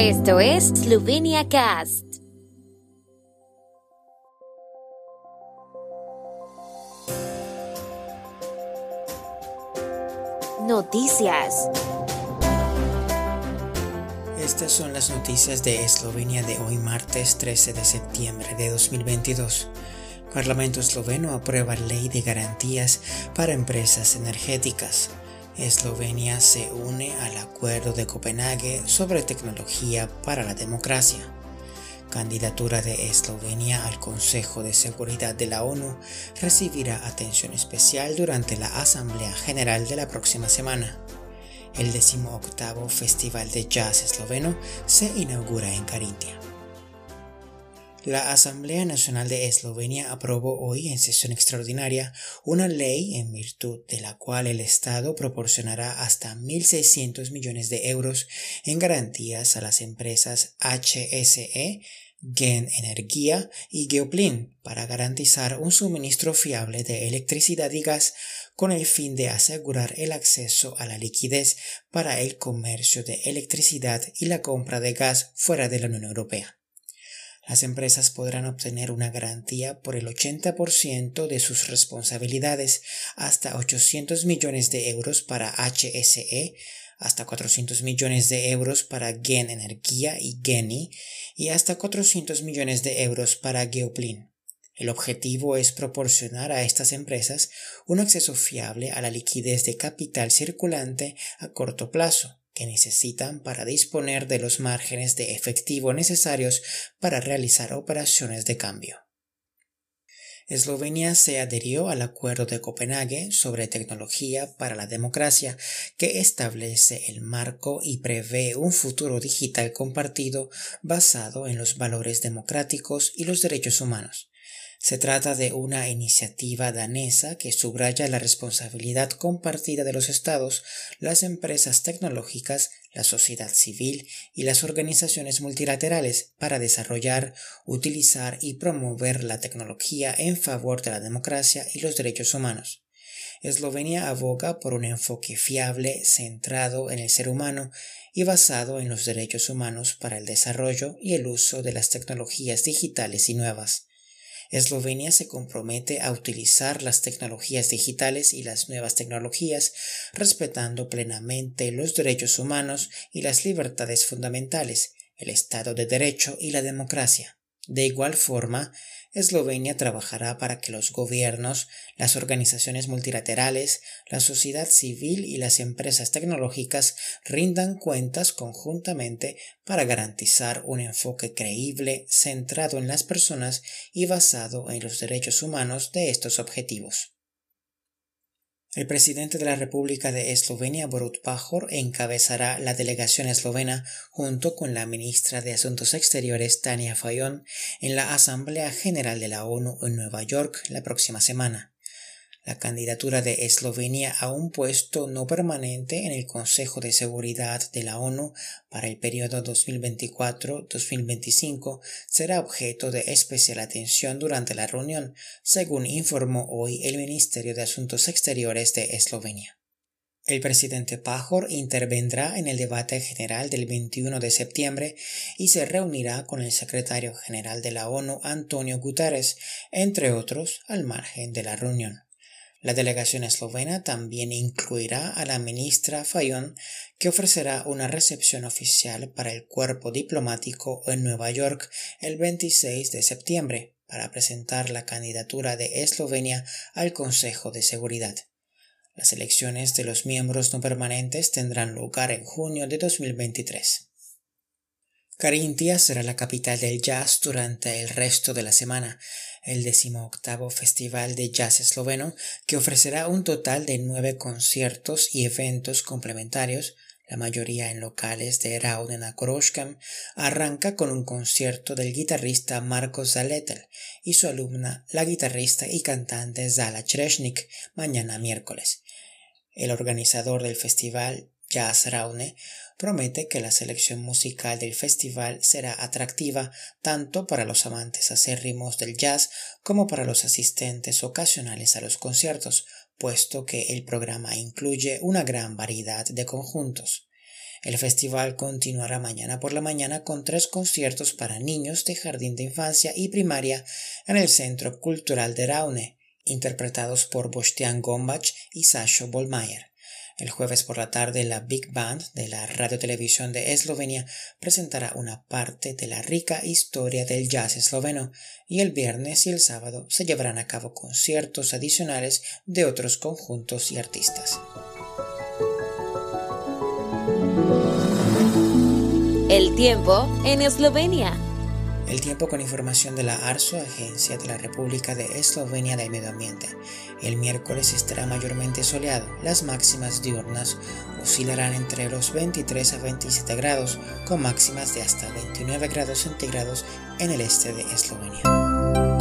Esto es Slovenia Cast. Noticias. Estas son las noticias de Eslovenia de hoy martes 13 de septiembre de 2022. Parlamento esloveno aprueba ley de garantías para empresas energéticas. Eslovenia se une al Acuerdo de Copenhague sobre tecnología para la democracia. Candidatura de Eslovenia al Consejo de Seguridad de la ONU recibirá atención especial durante la Asamblea General de la próxima semana. El 18 Festival de Jazz Esloveno se inaugura en Carintia. La Asamblea Nacional de Eslovenia aprobó hoy en sesión extraordinaria una ley en virtud de la cual el Estado proporcionará hasta 1.600 millones de euros en garantías a las empresas HSE, Gen Energía y Geoplin para garantizar un suministro fiable de electricidad y gas con el fin de asegurar el acceso a la liquidez para el comercio de electricidad y la compra de gas fuera de la Unión Europea. Las empresas podrán obtener una garantía por el 80% de sus responsabilidades, hasta 800 millones de euros para HSE, hasta 400 millones de euros para Gen Energía y Geni y hasta 400 millones de euros para Geoplin. El objetivo es proporcionar a estas empresas un acceso fiable a la liquidez de capital circulante a corto plazo, que necesitan para disponer de los márgenes de efectivo necesarios para realizar operaciones de cambio. Eslovenia se adhirió al Acuerdo de Copenhague sobre tecnología para la democracia, que establece el marco y prevé un futuro digital compartido basado en los valores democráticos y los derechos humanos. Se trata de una iniciativa danesa que subraya la responsabilidad compartida de los Estados, las empresas tecnológicas, la sociedad civil y las organizaciones multilaterales para desarrollar, utilizar y promover la tecnología en favor de la democracia y los derechos humanos. Eslovenia aboga por un enfoque fiable, centrado en el ser humano y basado en los derechos humanos para el desarrollo y el uso de las tecnologías digitales y nuevas. Eslovenia se compromete a utilizar las tecnologías digitales y las nuevas tecnologías respetando plenamente los derechos humanos y las libertades fundamentales, el Estado de Derecho y la democracia. De igual forma, Eslovenia trabajará para que los gobiernos, las organizaciones multilaterales, la sociedad civil y las empresas tecnológicas rindan cuentas conjuntamente para garantizar un enfoque creíble, centrado en las personas y basado en los derechos humanos de estos objetivos. El presidente de la República de Eslovenia, Borut Pajor, encabezará la delegación eslovena junto con la ministra de Asuntos Exteriores, Tania Fayon, en la Asamblea General de la ONU en Nueva York la próxima semana la candidatura de Eslovenia a un puesto no permanente en el Consejo de Seguridad de la ONU para el periodo 2024-2025 será objeto de especial atención durante la reunión, según informó hoy el Ministerio de Asuntos Exteriores de Eslovenia. El presidente Pajor intervendrá en el debate general del 21 de septiembre y se reunirá con el secretario general de la ONU, Antonio Guterres, entre otros, al margen de la reunión. La delegación eslovena también incluirá a la ministra Fayón, que ofrecerá una recepción oficial para el cuerpo diplomático en Nueva York el 26 de septiembre para presentar la candidatura de Eslovenia al Consejo de Seguridad. Las elecciones de los miembros no permanentes tendrán lugar en junio de 2023. Carintia será la capital del jazz durante el resto de la semana, el decimoctavo Festival de Jazz Esloveno, que ofrecerá un total de nueve conciertos y eventos complementarios, la mayoría en locales de Rauden Koroshkam, arranca con un concierto del guitarrista Marcos Zaletel y su alumna, la guitarrista y cantante Zala Chresnik, mañana miércoles. El organizador del festival, Jazz Raune, promete que la selección musical del festival será atractiva tanto para los amantes acérrimos del jazz como para los asistentes ocasionales a los conciertos, puesto que el programa incluye una gran variedad de conjuntos. El festival continuará mañana por la mañana con tres conciertos para niños de jardín de infancia y primaria en el Centro Cultural de Raune, interpretados por Bostian Gombach y Sasho Bolmayer. El jueves por la tarde, la Big Band de la Radio Televisión de Eslovenia presentará una parte de la rica historia del jazz esloveno y el viernes y el sábado se llevarán a cabo conciertos adicionales de otros conjuntos y artistas. El tiempo en Eslovenia. El tiempo con información de la ARSO, Agencia de la República de Eslovenia del Medio Ambiente. El miércoles estará mayormente soleado. Las máximas diurnas oscilarán entre los 23 a 27 grados, con máximas de hasta 29 grados centígrados en el este de Eslovenia.